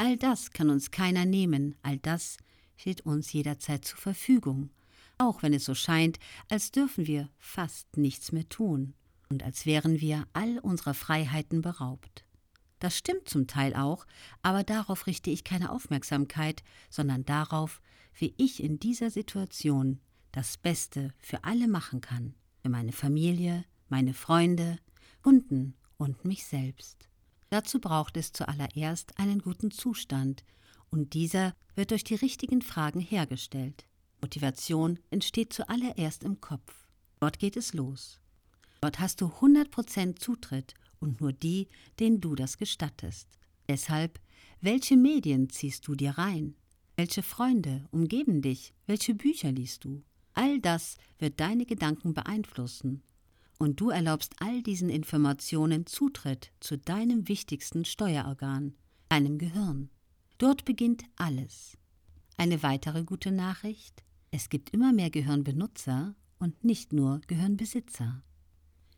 All das kann uns keiner nehmen, all das steht uns jederzeit zur Verfügung, auch wenn es so scheint, als dürfen wir fast nichts mehr tun und als wären wir all unserer Freiheiten beraubt. Das stimmt zum Teil auch, aber darauf richte ich keine Aufmerksamkeit, sondern darauf, wie ich in dieser Situation das Beste für alle machen kann, für meine Familie, meine Freunde, Kunden und mich selbst. Dazu braucht es zuallererst einen guten Zustand, und dieser wird durch die richtigen Fragen hergestellt. Motivation entsteht zuallererst im Kopf. Dort geht es los. Dort hast du 100% Zutritt und nur die, denen du das gestattest. Deshalb, welche Medien ziehst du dir rein? Welche Freunde umgeben dich? Welche Bücher liest du? All das wird deine Gedanken beeinflussen. Und du erlaubst all diesen Informationen Zutritt zu deinem wichtigsten Steuerorgan, deinem Gehirn. Dort beginnt alles. Eine weitere gute Nachricht? Es gibt immer mehr Gehirnbenutzer und nicht nur Gehirnbesitzer.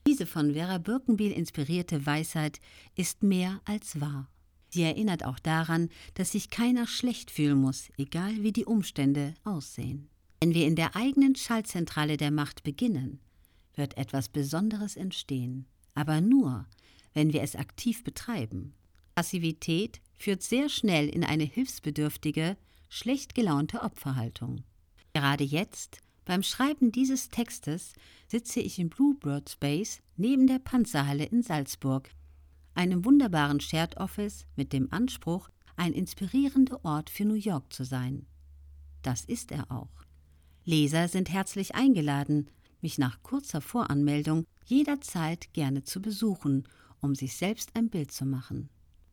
Diese von Vera Birkenbiel inspirierte Weisheit ist mehr als wahr. Sie erinnert auch daran, dass sich keiner schlecht fühlen muss, egal wie die Umstände aussehen. Wenn wir in der eigenen Schaltzentrale der Macht beginnen, wird etwas Besonderes entstehen, aber nur, wenn wir es aktiv betreiben. Passivität führt sehr schnell in eine hilfsbedürftige, schlecht gelaunte Opferhaltung. Gerade jetzt beim Schreiben dieses Textes sitze ich im Bluebird Space neben der Panzerhalle in Salzburg, einem wunderbaren Shared Office mit dem Anspruch, ein inspirierender Ort für New York zu sein. Das ist er auch. Leser sind herzlich eingeladen, mich nach kurzer Voranmeldung jederzeit gerne zu besuchen, um sich selbst ein Bild zu machen.